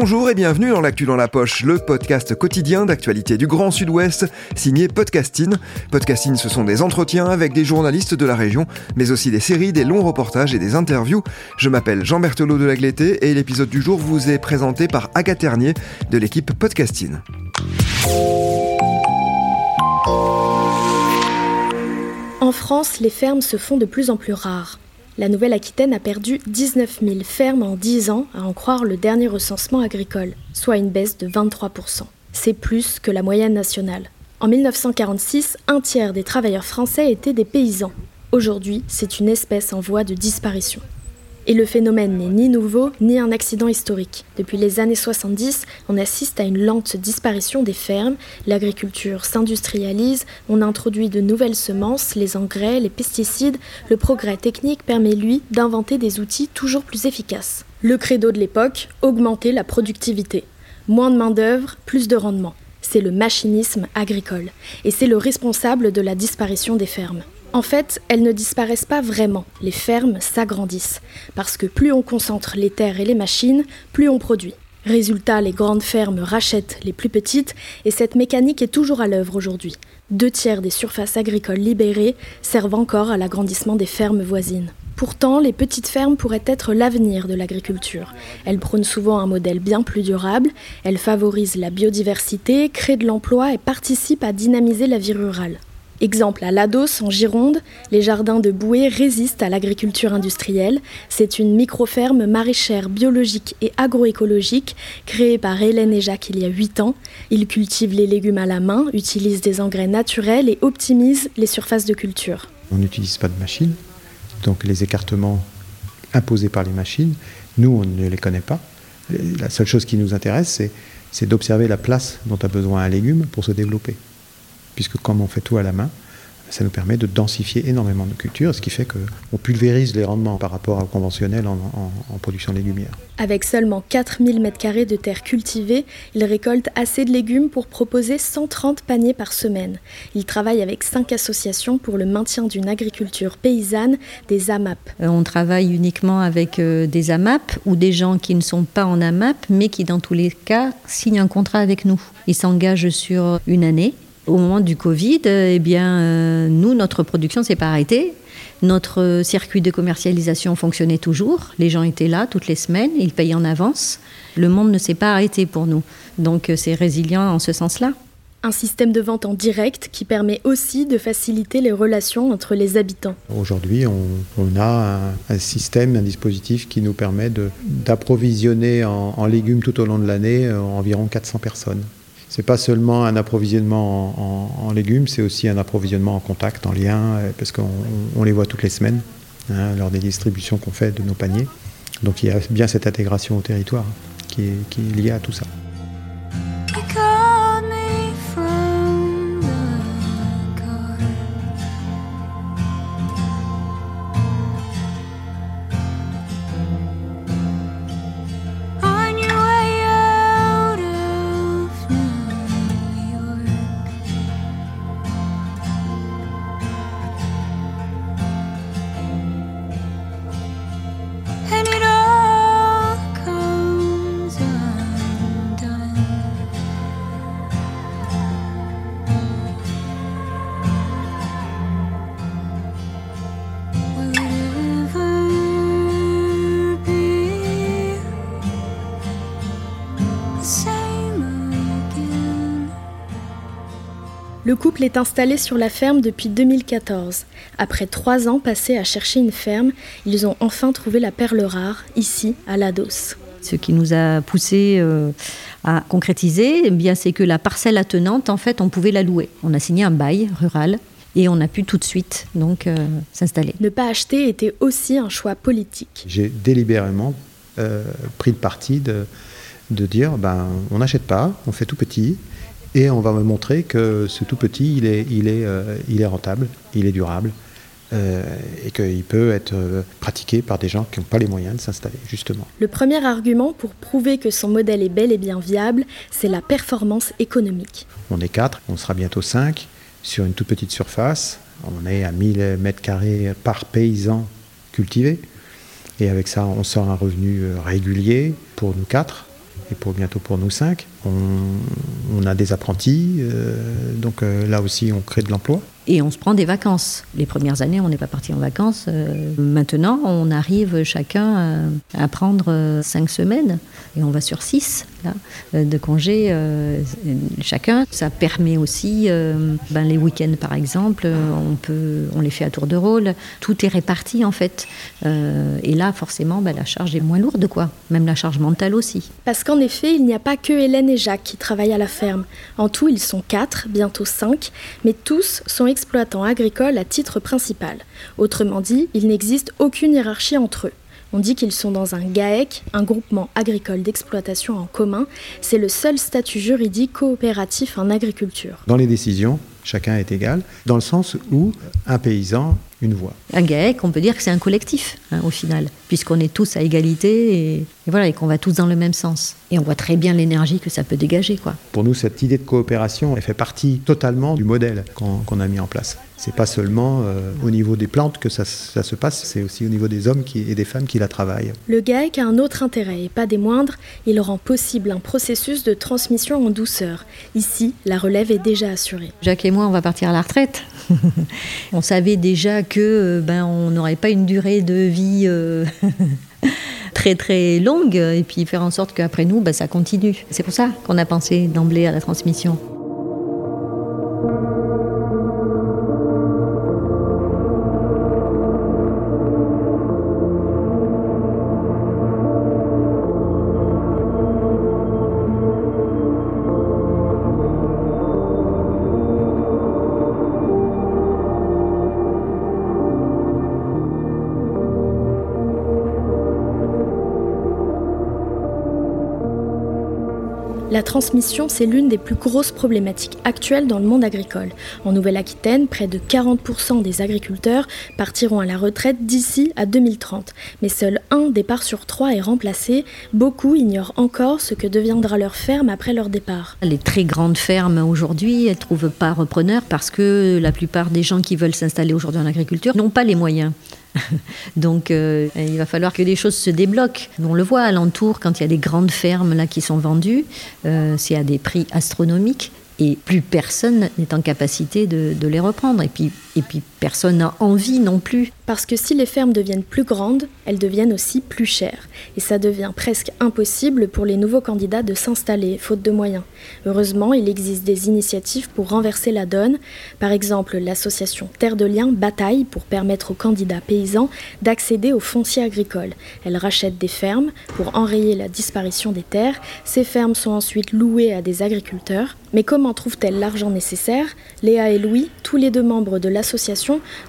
Bonjour et bienvenue dans l'actu dans la poche, le podcast quotidien d'actualité du Grand Sud-Ouest, signé Podcasting. Podcasting, ce sont des entretiens avec des journalistes de la région, mais aussi des séries, des longs reportages et des interviews. Je m'appelle Jean Berthelot de Lagleté et l'épisode du jour vous est présenté par Agathe Ternier de l'équipe Podcasting. En France, les fermes se font de plus en plus rares. La Nouvelle-Aquitaine a perdu 19 000 fermes en 10 ans, à en croire le dernier recensement agricole, soit une baisse de 23% C'est plus que la moyenne nationale. En 1946, un tiers des travailleurs français étaient des paysans. Aujourd'hui, c'est une espèce en voie de disparition. Et le phénomène n'est ni nouveau, ni un accident historique. Depuis les années 70, on assiste à une lente disparition des fermes, l'agriculture s'industrialise, on introduit de nouvelles semences, les engrais, les pesticides, le progrès technique permet lui d'inventer des outils toujours plus efficaces. Le credo de l'époque, augmenter la productivité. Moins de main-d'œuvre, plus de rendement. C'est le machinisme agricole, et c'est le responsable de la disparition des fermes. En fait, elles ne disparaissent pas vraiment, les fermes s'agrandissent, parce que plus on concentre les terres et les machines, plus on produit. Résultat, les grandes fermes rachètent les plus petites, et cette mécanique est toujours à l'œuvre aujourd'hui. Deux tiers des surfaces agricoles libérées servent encore à l'agrandissement des fermes voisines. Pourtant, les petites fermes pourraient être l'avenir de l'agriculture. Elles prônent souvent un modèle bien plus durable, elles favorisent la biodiversité, créent de l'emploi et participent à dynamiser la vie rurale. Exemple à Lados, en Gironde, les jardins de Bouée résistent à l'agriculture industrielle. C'est une micro-ferme maraîchère biologique et agroécologique créée par Hélène et Jacques il y a 8 ans. Ils cultivent les légumes à la main, utilisent des engrais naturels et optimisent les surfaces de culture. On n'utilise pas de machines, donc les écartements imposés par les machines, nous, on ne les connaît pas. La seule chose qui nous intéresse, c'est d'observer la place dont a besoin un légume pour se développer puisque comme on fait tout à la main, ça nous permet de densifier énormément de cultures, ce qui fait qu'on pulvérise les rendements par rapport au conventionnel en, production légumière. Avec seulement 4000 m2 de terre cultivée, il récolte assez de légumes pour proposer 130 paniers par semaine. Il travaille avec cinq associations pour le maintien d'une agriculture paysanne, des AMAP. Euh, on travaille uniquement avec euh, des AMAP ou des gens qui ne sont pas en AMAP, mais qui dans tous les cas signent un contrat avec nous. Ils s'engagent sur une année au moment du Covid, euh, eh bien, euh, nous, notre production s'est pas arrêtée. Notre circuit de commercialisation fonctionnait toujours. Les gens étaient là toutes les semaines, ils payaient en avance. Le monde ne s'est pas arrêté pour nous. Donc euh, c'est résilient en ce sens-là. Un système de vente en direct qui permet aussi de faciliter les relations entre les habitants. Aujourd'hui, on, a un, système, un dispositif qui nous permet d'approvisionner en, en, légumes tout au long de l'année environ 400 personnes c'est pas seulement un approvisionnement en, légumes, c'est aussi un approvisionnement en contact, en lien, euh, parce qu'on les voit toutes les semaines hein, lors des distributions qu'on fait de nos paniers. Donc il y a bien cette intégration au territoire qui est liée à tout ça. Le couple est installé sur la ferme depuis 2014. Après trois ans passés à chercher une ferme, ils ont enfin trouvé la perle rare, ici, à Lados. Ce qui nous a poussé euh, à concrétiser, eh bien, c'est que la parcelle attenante, en fait, on pouvait la louer. On a signé un bail rural Et on a pu tout de suite donc euh, s'installer. Ne pas acheter était aussi un choix politique. J'ai délibérément euh, pris le parti de, de dire ben, on n'achète pas, on fait tout petit. Et on va me montrer que ce tout petit, il est, il est, euh, il est rentable, il est durable, euh, et qu'il peut être euh, pratiqué par des gens qui n'ont pas les moyens de s'installer, justement. Le premier argument pour prouver que son modèle est bel et bien viable, c'est la performance économique. On est quatre, on sera bientôt cinq, sur une toute petite surface. On est à 1000 mètres carrés par paysan cultivé. Et avec ça, on sort un revenu régulier pour nous quatre et pour bientôt pour nous cinq. On, on a des apprentis, euh, donc euh, là aussi on crée de l'emploi. Et on se prend des vacances. Les premières années, on n'est pas parti en vacances. Euh, maintenant, on arrive chacun à, à prendre euh, cinq semaines et on va sur six euh, de congés euh, chacun. Ça permet aussi, euh, ben, les week-ends par exemple, euh, on, peut, on les fait à tour de rôle. Tout est réparti en fait. Euh, et là, forcément, ben, la charge est moins lourde, quoi. Même la charge mentale aussi. Parce qu'en effet, il n'y a pas que Hélène et Jacques qui travaillent à la ferme. En tout, ils sont quatre, bientôt cinq, mais tous sont exploitants agricoles à titre principal. Autrement dit, il n'existe aucune hiérarchie entre eux. On dit qu'ils sont dans un GAEC, un groupement agricole d'exploitation en commun. C'est le seul statut juridique coopératif en agriculture. Dans les décisions, chacun est égal, dans le sens où un paysan, une voix. Un GAEC, on peut dire que c'est un collectif, hein, au final, puisqu'on est tous à égalité et, et voilà, et qu'on va tous dans le même sens. Et on voit très bien l'énergie que ça peut dégager, quoi. Pour nous, cette idée de coopération, elle fait partie totalement du modèle qu'on qu'on a mis en place. C'est pas seulement euh, au niveau des plantes que ça, ça se passe, c'est aussi au niveau des hommes qui, et des femmes qui la travaillent. Le GAEC a un autre intérêt, et pas des moindres, il rend possible un processus de transmission en douceur. Ici, la relève est déjà assurée. Jacques et moi, on va partir à la retraite. on savait déjà que euh, ben, on n'aurait pas une durée de vie euh, très très longue, et puis faire en sorte qu'après nous, ben, ça continue. C'est pour ça qu'on a pensé d'emblée à la transmission. La transmission, c'est l'une des plus grosses problématiques actuelles dans le monde agricole. En Nouvelle-Aquitaine, près de 40% des agriculteurs partiront à la retraite d'ici à 2030. Mais seul un départ sur trois est remplacé. Beaucoup ignorent encore ce que deviendra leur ferme après leur départ. Les très grandes fermes aujourd'hui, elles ne trouvent pas repreneurs parce que la plupart des gens qui veulent s'installer aujourd'hui en agriculture n'ont pas les moyens. Donc euh, il va falloir que les choses se débloquent. On le voit alentour quand il y a des grandes fermes là qui sont vendues, euh, c'est à des prix astronomiques et plus personne n'est en capacité de, de les reprendre. Et puis, et puis personne n'a envie non plus. Parce que si les fermes deviennent plus grandes, elles deviennent aussi plus chères. Et ça devient presque impossible pour les nouveaux candidats de s'installer, faute de moyens. Heureusement, il existe des initiatives pour renverser la donne. Par exemple, l'association Terre de Liens bataille pour permettre aux candidats paysans d'accéder au foncier agricole. Elle rachète des fermes pour enrayer la disparition des terres. Ces fermes sont ensuite louées à des agriculteurs. Mais comment trouvent-elles l'argent nécessaire? Léa et Louis, tous les deux membres de l'association,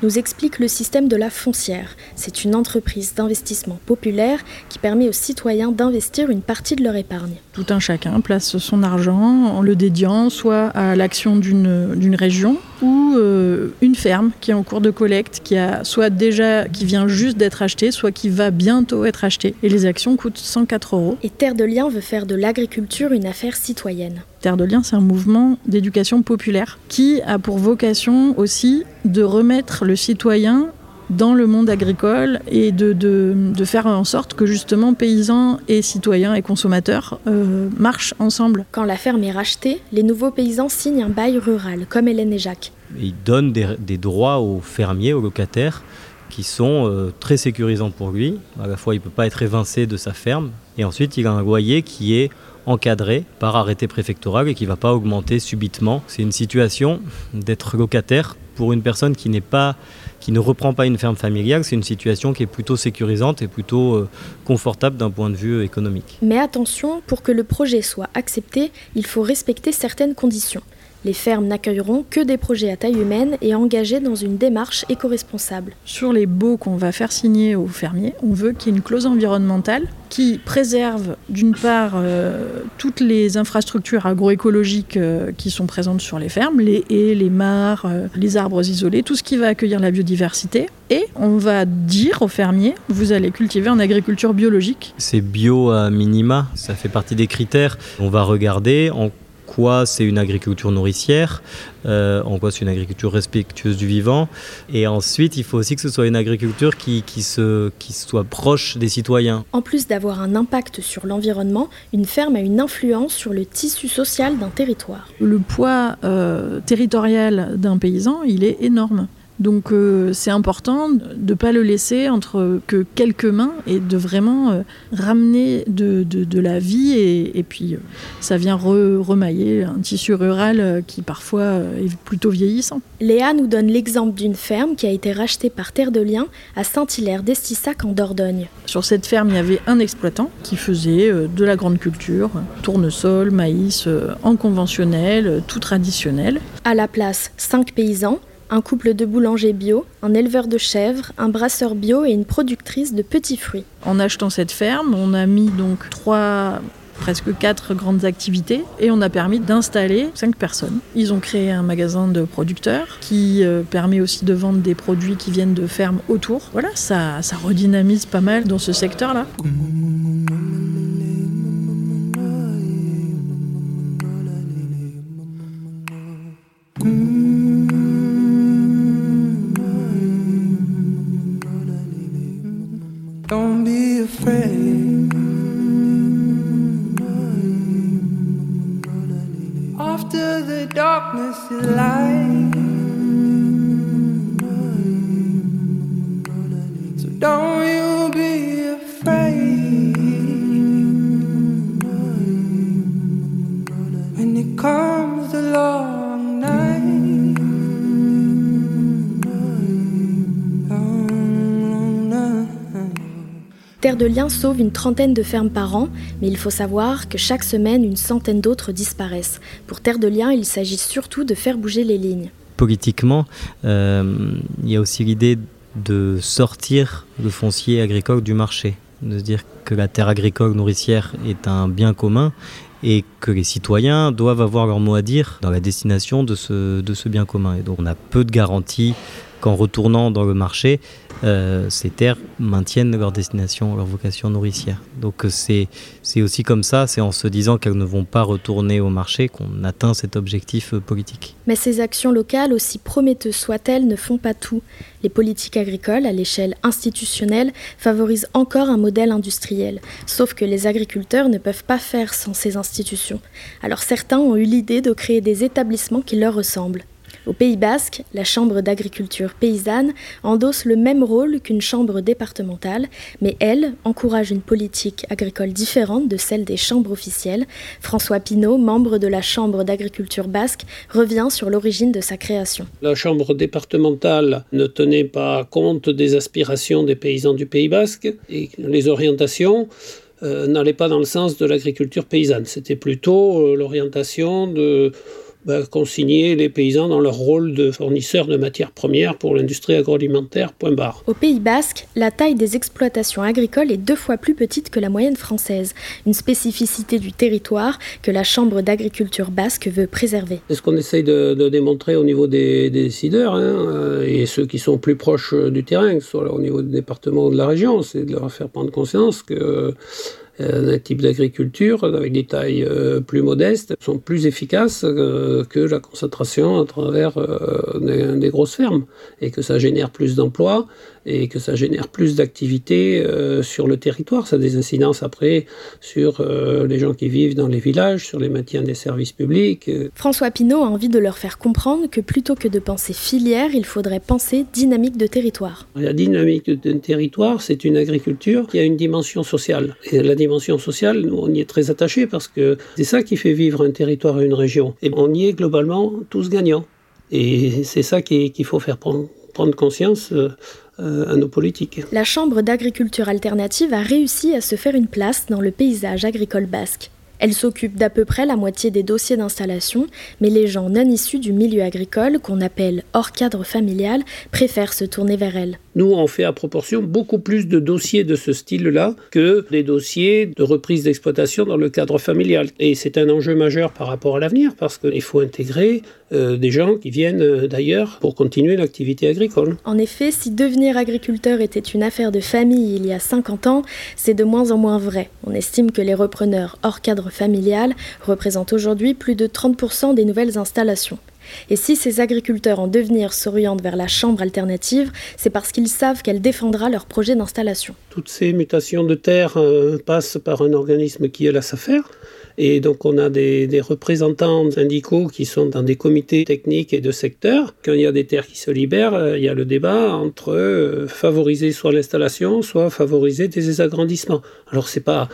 nous expliquent le système de la foncière. C'est une entreprise d'investissement populaire qui permet aux citoyens d'investir une partie de leur épargne. Tout un chacun place son argent en le dédiant soit à l'action d'une d'une région ou euh, une ferme qui est en cours de collecte, qui a soit déjà qui vient juste d'être achetée, soit qui va bientôt être achetée. Et les actions coûtent 104 euros. Et Terre de Liens veut faire de l'agriculture une affaire citoyenne. Terre de Liens, c'est un mouvement d'éducation populaire qui a pour vocation aussi de remettre le citoyen dans le monde agricole et de, de, de faire en sorte que justement paysans et citoyens et consommateurs euh, marchent ensemble. Quand la ferme est rachetée, les nouveaux paysans signent un bail rural, comme Hélène et Jacques. Il donne des, des droits aux fermiers, aux locataires, qui sont euh, très sécurisants pour lui. À la fois, il ne peut pas être évincé de sa ferme. Et ensuite, il a un loyer qui est encadré par arrêté préfectoral et qui ne va pas augmenter subitement. C'est une situation d'être locataire pour une personne qui pas qui ne reprend pas une ferme familiale, c'est une situation qui est plutôt sécurisante et plutôt euh, confortable d'un point de vue économique. Mais attention, pour que le projet soit accepté, il faut respecter certaines conditions. Les fermes n'accueilleront que des projets à taille humaine et engagés dans une démarche éco-responsable. Sur les baux qu'on va faire signer aux fermiers, on veut qu'il y ait une clause environnementale qui préserve d'une part euh, toutes les infrastructures agroécologiques euh, qui sont présentes sur les fermes, les haies, les mares, euh, les arbres isolés, tout ce qui va accueillir la biodiversité. Et on va dire aux fermiers, vous allez cultiver en agriculture biologique. C'est bio à minima, ça fait partie des critères. On va regarder en quoi c'est une agriculture nourricière, euh, en quoi c'est une agriculture respectueuse du vivant. Et ensuite, il faut aussi que ce soit une agriculture qui, qui, se, qui soit proche des citoyens. En plus d'avoir un impact sur l'environnement, une ferme a une influence sur le tissu social d'un territoire. Le poids euh, territorial d'un paysan, il est énorme. Donc euh, c'est important de ne pas le laisser entre que quelques mains et de vraiment euh, ramener de, de, de, la vie et, et puis euh, ça vient re, remailler un tissu rural qui parfois est plutôt vieillissant. Léa nous donne l'exemple d'une ferme qui a été rachetée par Terre de Liens à Saint-Hilaire d'Estissac en Dordogne. Sur cette ferme, il y avait un exploitant qui faisait de la grande culture, tournesol, maïs, en conventionnel, tout traditionnel. À la place, cinq paysans un couple de boulangers bio, un éleveur de chèvres, un brasseur bio et une productrice de petits fruits. En achetant cette ferme, on a mis donc trois presque quatre grandes activités et on a permis d'installer cinq personnes. Ils ont créé un magasin de producteurs qui euh, permet aussi de vendre des produits qui viennent de fermes autour. Voilà, ça, ça redynamise pas mal dans ce secteur-là. Don't Terre de Liens sauve une trentaine de fermes par an, mais il faut savoir que chaque semaine, une centaine d'autres disparaissent. Pour Terre de Liens, il s'agit surtout de faire bouger les lignes. Politiquement, euh, il y a aussi l'idée de sortir le foncier agricole du marché, de se dire que la terre agricole nourricière est un bien commun et que les citoyens doivent avoir leur mot à dire dans la destination de ce, de ce bien commun. Et donc on a peu de garanties qu'en retournant dans le marché, euh, ces terres maintiennent leur destination, leur vocation nourricière. Donc euh, c'est aussi comme ça, c'est en se disant qu'elles ne vont pas retourner au marché qu'on atteint cet objectif euh, politique. Mais ces actions locales, aussi prometteuses soient-elles, ne font pas tout. Les politiques agricoles, à l'échelle institutionnelle, favorisent encore un modèle industriel. Sauf que les agriculteurs ne peuvent pas faire sans ces institutions. Alors certains ont eu l'idée de créer des établissements qui leur ressemblent. Au Pays Basque, la Chambre d'agriculture paysanne endosse le même rôle qu'une chambre départementale, mais elle encourage une politique agricole différente de celle des chambres officielles. François Pinault, membre de la Chambre d'agriculture basque, revient sur l'origine de sa création. La Chambre départementale ne tenait pas compte des aspirations des paysans du Pays basque et les orientations euh, n'allaient pas dans le sens de l'agriculture paysanne. C'était plutôt euh, l'orientation de bah, consigner les paysans dans leur rôle de fournisseurs de matières premières pour l'industrie agroalimentaire, point barre. Au Pays basque, la taille des exploitations agricoles est deux fois plus petite que la moyenne française, une spécificité du territoire que la Chambre d'agriculture basque veut préserver. C'est ce qu'on essaye de, de, démontrer au niveau des, des décideurs hein, euh, et ceux qui sont plus proches du terrain, que ce soit au niveau du département ou de la région, c'est de leur faire prendre conscience que euh, un type d'agriculture avec des tailles euh, plus modestes sont plus efficaces euh, que la concentration à travers euh, des, des, grosses fermes. Et que ça génère plus d'emplois et que ça génère plus d'activités euh, sur le territoire. Ça a des incidences après sur euh, les gens qui vivent dans les villages, sur les maintiens des services publics. François Pinault a envie de leur faire comprendre que plutôt que de penser filière, il faudrait penser dynamique de territoire. La dynamique d'un territoire, c'est une agriculture qui a une dimension sociale. Et la dimension sociale, nous, on y est très attaché parce que c'est ça qui fait vivre un territoire et une région. Et on y est globalement tous gagnants. Et c'est ça qu'il qu faut faire prendre, prendre conscience. Euh. La Chambre d'agriculture alternative a réussi à se faire une place dans le paysage agricole basque. Elle s'occupe d'à peu près la moitié des dossiers d'installation, mais les gens non issus du milieu agricole, qu'on appelle hors cadre familial, préfèrent se tourner vers elle. Nous, on fait à proportion beaucoup plus de dossiers de ce style-là que des dossiers de reprise d'exploitation dans le cadre familial. Et c'est un enjeu majeur par rapport à l'avenir, parce qu'il faut intégrer euh, des gens qui viennent euh, d'ailleurs pour continuer l'activité agricole. En effet, si devenir agriculteur était une affaire de famille il y a 50 ans, c'est de moins en moins vrai. On estime que les repreneurs hors cadre familial représentent aujourd'hui plus de 30% des nouvelles installations. Et si ces agriculteurs en devenir s'orientent vers la chambre alternative, c'est parce qu'ils savent qu'elle défendra leur projet d'installation. Toutes ces mutations de terre euh, passent par un organisme qui est la SAFER. Et donc on a des, représentants syndicaux qui sont dans des comités techniques et de secteur. Quand il y a des terres qui se libèrent, euh, il y a le débat entre euh, favoriser soit l'installation, soit favoriser des agrandissements. Alors c'est pas,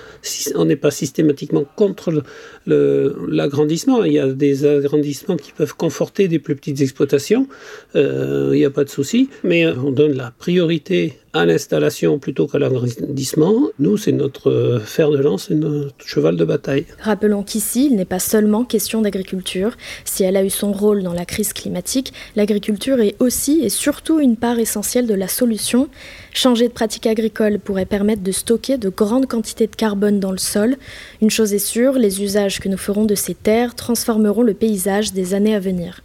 on n'est pas systématiquement contre l'agrandissement. Il y a des agrandissements qui peuvent conforter des plus petites exploitations. Euh, il n'y a pas de souci. Mais on donne la priorité à l'installation plutôt qu'à l'agrandissement. Nous, c'est notre fer de lance et notre cheval de bataille. Rappelons qu'ici, il n'est pas seulement question d'agriculture. Si elle a eu son rôle dans la crise climatique, l'agriculture est aussi et surtout une part essentielle de la solution. Changer de pratique agricole pourrait permettre de stocker de grandes quantités de carbone dans le sol. Une chose est sûre, les usages que nous ferons de ces terres transformeront le paysage des années à venir.